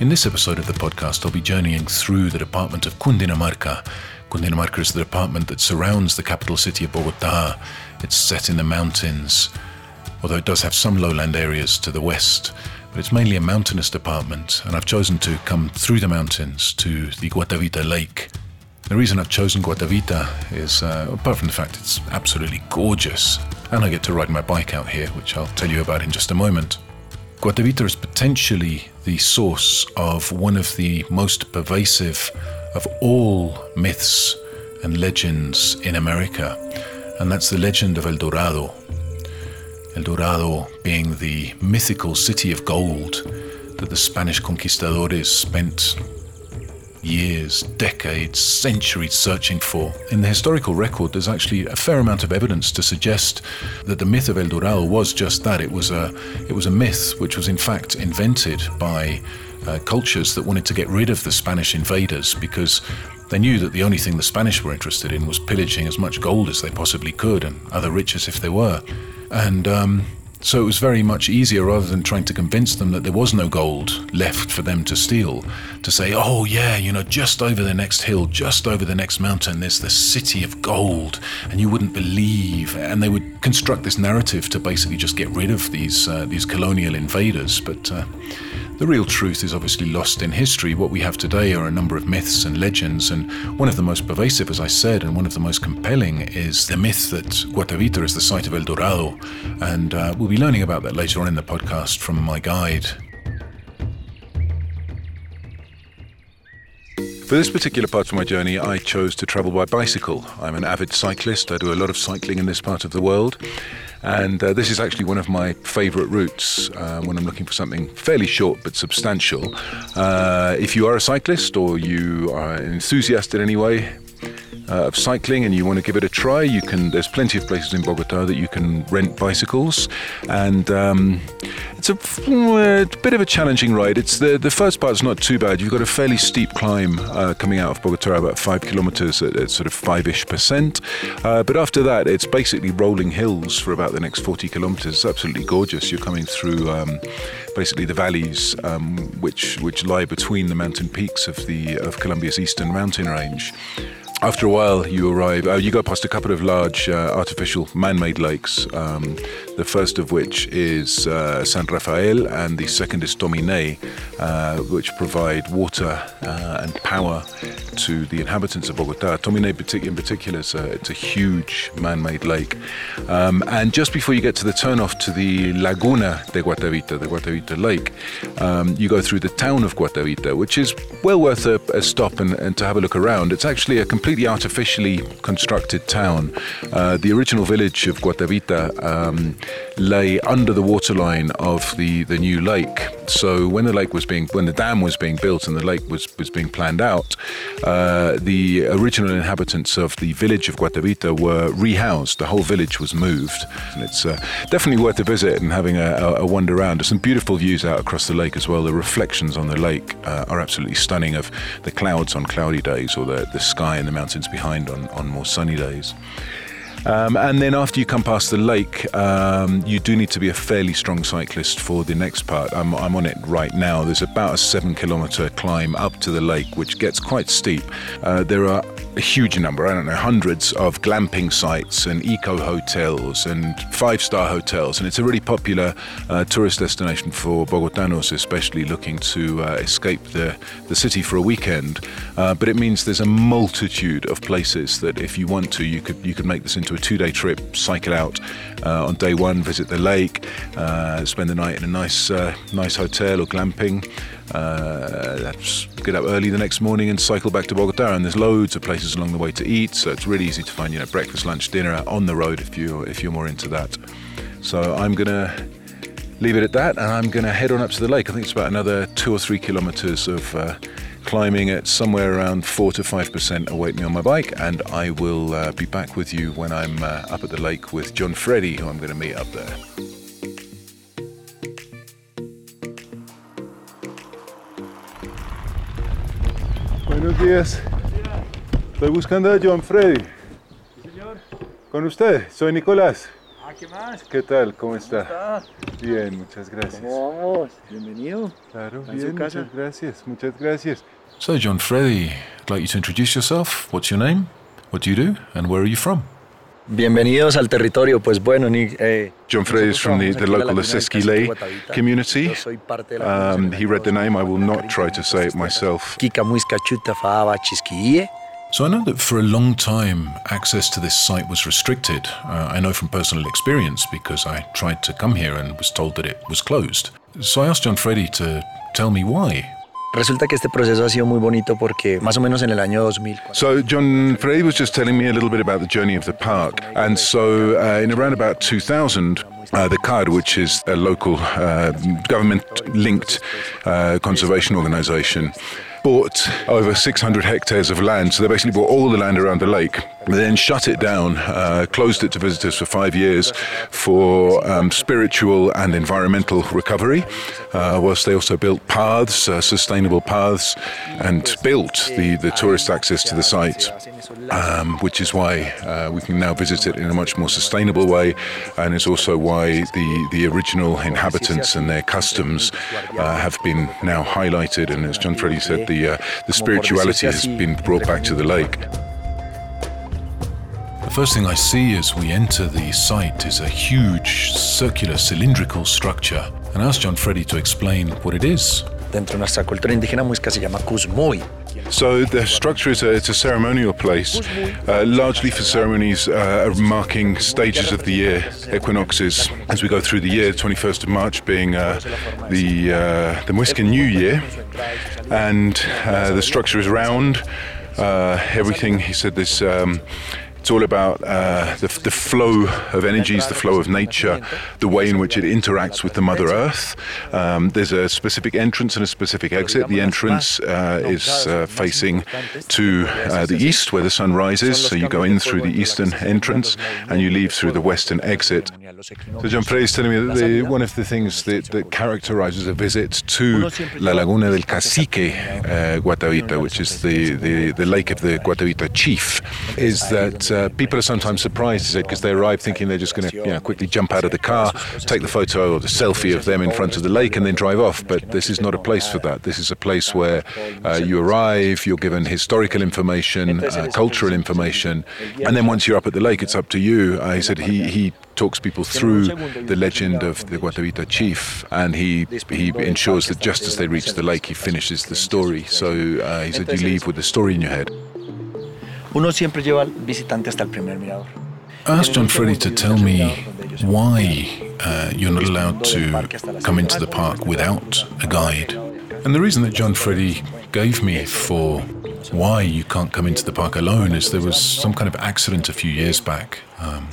In this episode of the podcast, I'll be journeying through the department of Cundinamarca. Cundinamarca is the department that surrounds the capital city of Bogota. It's set in the mountains, although it does have some lowland areas to the west. But it's mainly a mountainous department, and I've chosen to come through the mountains to the Guatavita Lake. The reason I've chosen Guatavita is, uh, apart from the fact it's absolutely gorgeous, and I get to ride my bike out here, which I'll tell you about in just a moment. Guatavita is potentially the source of one of the most pervasive of all myths and legends in America, and that's the legend of El Dorado. El Dorado being the mythical city of gold that the Spanish conquistadores spent years, decades, centuries searching for. In the historical record, there's actually a fair amount of evidence to suggest that the myth of El Dorado was just that. It was a, it was a myth which was in fact invented by uh, cultures that wanted to get rid of the Spanish invaders because they knew that the only thing the Spanish were interested in was pillaging as much gold as they possibly could and other riches if they were. And um, so it was very much easier, rather than trying to convince them that there was no gold left for them to steal, to say, oh, yeah, you know, just over the next hill, just over the next mountain, there's the city of gold, and you wouldn't believe. And they would construct this narrative to basically just get rid of these, uh, these colonial invaders. But uh, the real truth is obviously lost in history. What we have today are a number of myths and legends, and one of the most pervasive, as I said, and one of the most compelling is the myth that Guatavita is the site of El Dorado. And uh, we'll be learning about that later on in the podcast from my guide. For this particular part of my journey, I chose to travel by bicycle. I'm an avid cyclist. I do a lot of cycling in this part of the world. And uh, this is actually one of my favourite routes uh, when I'm looking for something fairly short but substantial. Uh, if you are a cyclist or you are an enthusiast in any way, uh, of cycling and you want to give it a try, you can. There's plenty of places in Bogota that you can rent bicycles, and um, it's a, a, bit of a challenging ride. It's the the first part's not too bad. You've got a fairly steep climb uh, coming out of Bogota, about five kilometers at, at sort of five-ish percent. Uh, but after that, it's basically rolling hills for about the next 40 kilometers. It's absolutely gorgeous. You're coming through. Um, basically, the valleys um, which which lie between the mountain peaks of the of Colombia's eastern mountain range. After a while, you arrive. Uh, you go past a couple of large uh, artificial man-made lakes. Um, the first of which is uh, San Rafael, and the second is Tomine, uh, which provide water uh, and power to the inhabitants of Bogota. Tomine, in particular, is a, it's a huge man-made lake. Um, and just before you get to the turnoff to the Laguna de Guatavita, the Guatavita Lake, um, you go through the town of Guatavita, which is well worth a, a stop and, and, to have a look around. It's actually a completely artificially constructed town. Uh, the original village of Guatavita um, lay under the waterline of the, the new lake. So when the lake was being, when the dam was being built and the lake was, was being planned out, uh, the original inhabitants of the village of Guatavita were rehoused. The whole village was moved. And it's uh, definitely worth a visit and having a, a, wander around. There's some beautiful views out across the lake as well. The reflections on the lake uh, are absolutely stunning of the clouds on cloudy days or the, the sky and the mountains behind on, on more sunny days. Um, and then after you come past the lake, um, you do need to be a fairly strong cyclist for the next part. I'm, I'm on it right now. There's about a seven kilometer climb up to the lake, which gets quite steep. Uh, there are a huge number, I don't know, hundreds of glamping sites and eco hotels and five star hotels. And it's a really popular uh, tourist destination for Bogotanos, especially looking to uh, escape the, the city for a weekend. Uh, but it means there's a multitude of places that if you want to, you could, you could make this into a two day trip, cycle out uh, on day one, visit the lake, uh, spend the night in a nice, uh, nice hotel or glamping. Uh, get up early the next morning and cycle back to Bogota. And there's loads of places along the way to eat, so it's really easy to find you know breakfast, lunch, dinner on the road if you if you're more into that. So I'm gonna leave it at that, and I'm gonna head on up to the lake. I think it's about another two or three kilometers of. Climbing at somewhere around 4 to 5% await me on my bike, and I will uh, be back with you when I'm uh, up at the lake with John Freddy, who I'm going to meet up there. Buenos días. Estoy buscando a John Freddy. Señor. Con usted, soy Nicolás. ¿Qué más? ¿Qué tal? ¿Cómo está? está? Bien, muchas gracias. ¿Cómo vamos? Bienvenido. Claro, ¿Está en bien, su casa? muchas gracias, muchas gracias. So, John Freddy, I'd like you to introduce yourself. What's your name? What do you do? And where are you from? Bienvenidos al territorio. Pues bueno, Nick. Eh, John Freddy is from the, the local Guatavita. community. Um, he read the name. I will not try to say it myself. Kika Muisca Chuta Faaba Chisquille. So, I know that for a long time access to this site was restricted. Uh, I know from personal experience because I tried to come here and was told that it was closed. So, I asked John Freddy to tell me why. Resulta que este proceso ha sido muy bonito porque más o menos en el año 2000. So John Freddy was just telling me a little bit about the journey of the park, and so uh, in around about 2000, uh, the CAR, which is a local uh, government-linked uh, conservation organisation, bought over 600 hectares of land. So they basically bought all the land around the lake. They then shut it down, uh, closed it to visitors for five years for um, spiritual and environmental recovery, uh, whilst they also built paths, uh, sustainable paths, and built the, the tourist access to the site. Um, which is why uh, we can now visit it in a much more sustainable way, and it's also why the, the original inhabitants and their customs uh, have been now highlighted. And as John Freddy said, the uh, the spirituality has been brought back to the lake. The first thing I see as we enter the site is a huge circular cylindrical structure. And I asked John Freddy to explain what it is. Dentro de nuestra cultura indígena muisca se llama Cusmuy. So the structure is a, it's a ceremonial place, uh, largely for ceremonies uh, marking stages of the year, equinoxes. As we go through the year, 21st of March being uh, the uh, the Muiscan New Year, and uh, the structure is round. Uh, everything he said this. Um, it's all about uh, the, the flow of energies, the flow of nature, the way in which it interacts with the Mother Earth. Um, there's a specific entrance and a specific exit. The entrance uh, is uh, facing to uh, the east, where the sun rises. So you go in through the eastern entrance and you leave through the western exit. So John Freddy is telling me that the, one of the things that, that characterizes a visit to La Laguna del Cacique, uh, Guatavita, which is the, the, the lake of the Guatavita chief, is that uh, people are sometimes surprised, he said, because they arrive thinking they're just going to you know, quickly jump out of the car, take the photo or the selfie of them in front of the lake, and then drive off. But this is not a place for that. This is a place where uh, you arrive, you're given historical information, uh, cultural information, and then once you're up at the lake, it's up to you. Uh, he said he, he talks people through the legend of the Guatavita chief, and he he ensures that just as they reach the lake, he finishes the story. So uh, he said you leave with the story in your head. Uno siempre lleva al visitante hasta el primer mirador. I asked John Freddy to tell me why uh, you're not allowed to come into the park without a guide. And the reason that John Freddy gave me for why you can't come into the park alone is there was some kind of accident a few years back. Um,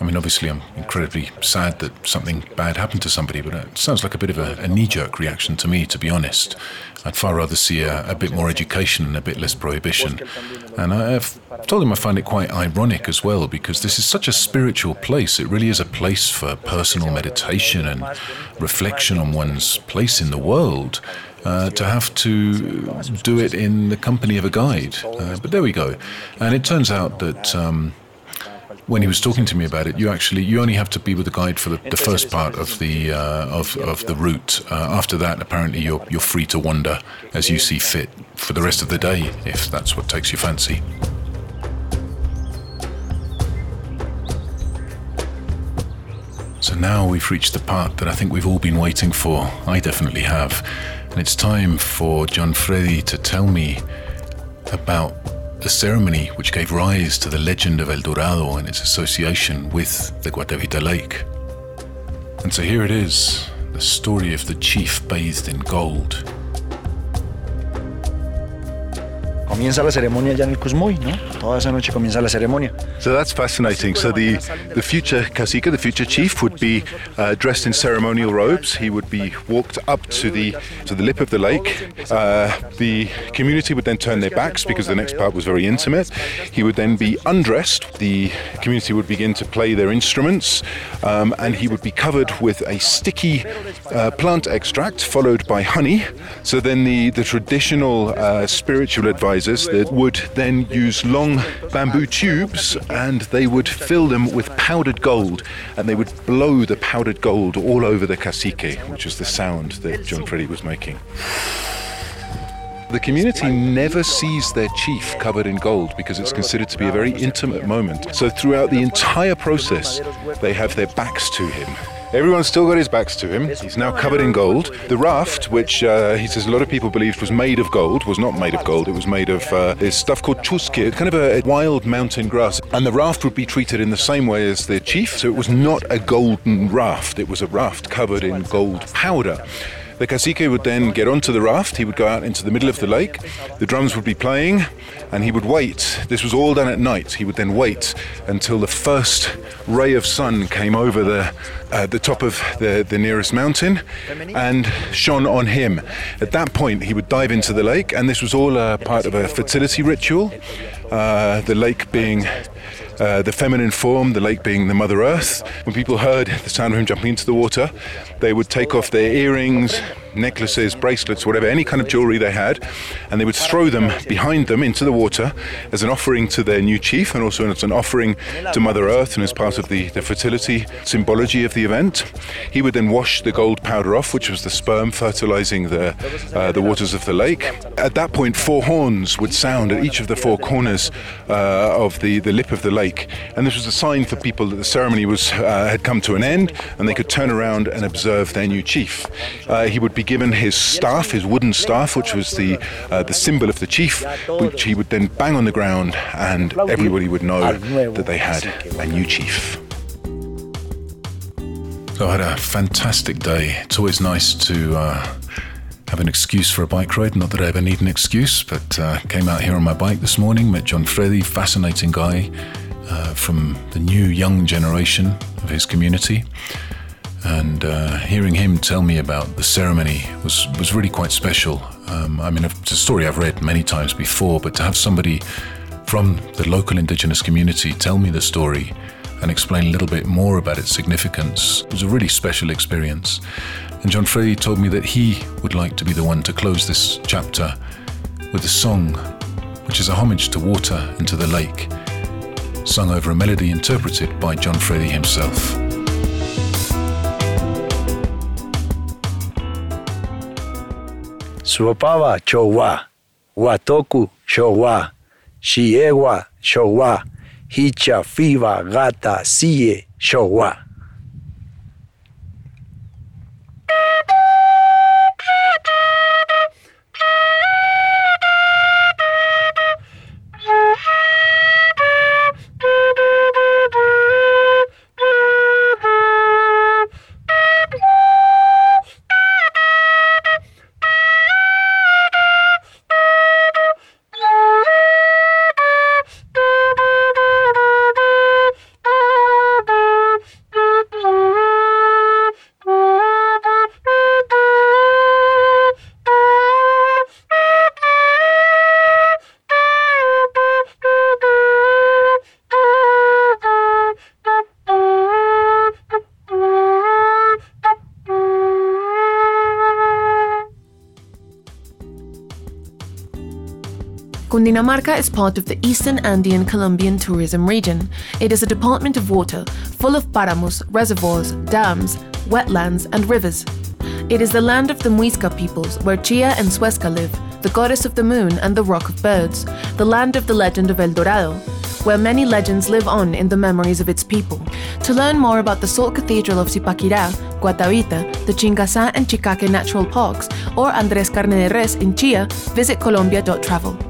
I mean, obviously, I'm incredibly sad that something bad happened to somebody, but it sounds like a bit of a, a knee jerk reaction to me, to be honest. I'd far rather see a, a bit more education and a bit less prohibition. And I've told him I find it quite ironic as well, because this is such a spiritual place. It really is a place for personal meditation and reflection on one's place in the world. Uh, to have to do it in the company of a guide. Uh, but there we go. And it turns out that um, when he was talking to me about it, you actually you only have to be with the guide for the, the first part of the uh, of, of the route. Uh, after that, apparently you're you're free to wander as you see fit for the rest of the day, if that's what takes your fancy. So now we've reached the part that I think we've all been waiting for. I definitely have. And it's time for John Freddy to tell me about the ceremony which gave rise to the legend of El Dorado and its association with the Guatavita Lake. And so here it is the story of the chief bathed in gold. Comienza la ceremonia ya en el Cusmuy, ¿no? Toda esa noche comienza la ceremonia. So that's fascinating. So the, the future cacique, the future chief, would be uh, dressed in ceremonial robes. He would be walked up to the to the lip of the lake. Uh, the community would then turn their backs because the next part was very intimate. He would then be undressed. The community would begin to play their instruments, um, and he would be covered with a sticky uh, plant extract, followed by honey. So then the the traditional uh, spiritual advisor that would then use long bamboo tubes and they would fill them with powdered gold and they would blow the powdered gold all over the cacique, which is the sound that John Freddy was making. The community never sees their chief covered in gold because it's considered to be a very intimate moment. So throughout the entire process, they have their backs to him. Everyone's still got his backs to him. He's now covered in gold. The raft, which uh, he says a lot of people believed was made of gold, was not made of gold. It was made of uh, this stuff called chusque, kind of a wild mountain grass. And the raft would be treated in the same way as the chief. So it was not a golden raft. It was a raft covered in gold powder. The cacique would then get onto the raft, he would go out into the middle of the lake, the drums would be playing, and he would wait. This was all done at night. He would then wait until the first ray of sun came over the, uh, the top of the, the nearest mountain and shone on him. At that point, he would dive into the lake, and this was all uh, part of a fertility ritual. Uh, the lake being uh, the feminine form, the lake being the Mother Earth. When people heard the sound of him jumping into the water, they would take off their earrings, necklaces, bracelets, whatever, any kind of jewelry they had, and they would throw them behind them into the water as an offering to their new chief and also as an offering to Mother Earth and as part of the, the fertility symbology of the event. He would then wash the gold powder off, which was the sperm fertilizing the, uh, the waters of the lake. At that point, four horns would sound at each of the four corners uh, of the, the lip of the lake, and this was a sign for people that the ceremony was uh, had come to an end and they could turn around and observe their new chief. Uh, he would be given his staff, his wooden staff, which was the uh, the symbol of the chief, which he would then bang on the ground, and everybody would know that they had a new chief. So I had a fantastic day. It's always nice to uh, have an excuse for a bike ride. Not that I ever need an excuse, but uh, came out here on my bike this morning, met John Freddy, fascinating guy uh, from the new young generation of his community and uh, hearing him tell me about the ceremony was was really quite special. Um, I mean, it's a story I've read many times before, but to have somebody from the local indigenous community tell me the story and explain a little bit more about its significance was a really special experience. And John Freddy told me that he would like to be the one to close this chapter with a song, which is a homage to water and to the lake, sung over a melody interpreted by John Freddy himself. Suopava chowa, watoku chowa, shiewa chowa, hicha fiva gata sie chowa. Cundinamarca is part of the Eastern Andean Colombian tourism region. It is a department of water, full of paramos, reservoirs, dams, wetlands, and rivers. It is the land of the Muisca peoples, where Chia and Suesca live, the goddess of the moon and the rock of birds, the land of the legend of El Dorado, where many legends live on in the memories of its people. To learn more about the Salt Cathedral of Zipaquirá, Guatavita, the Chingaza and Chicaque Natural Parks, or Andrés Carne de Res in Chia, visit colombia.travel.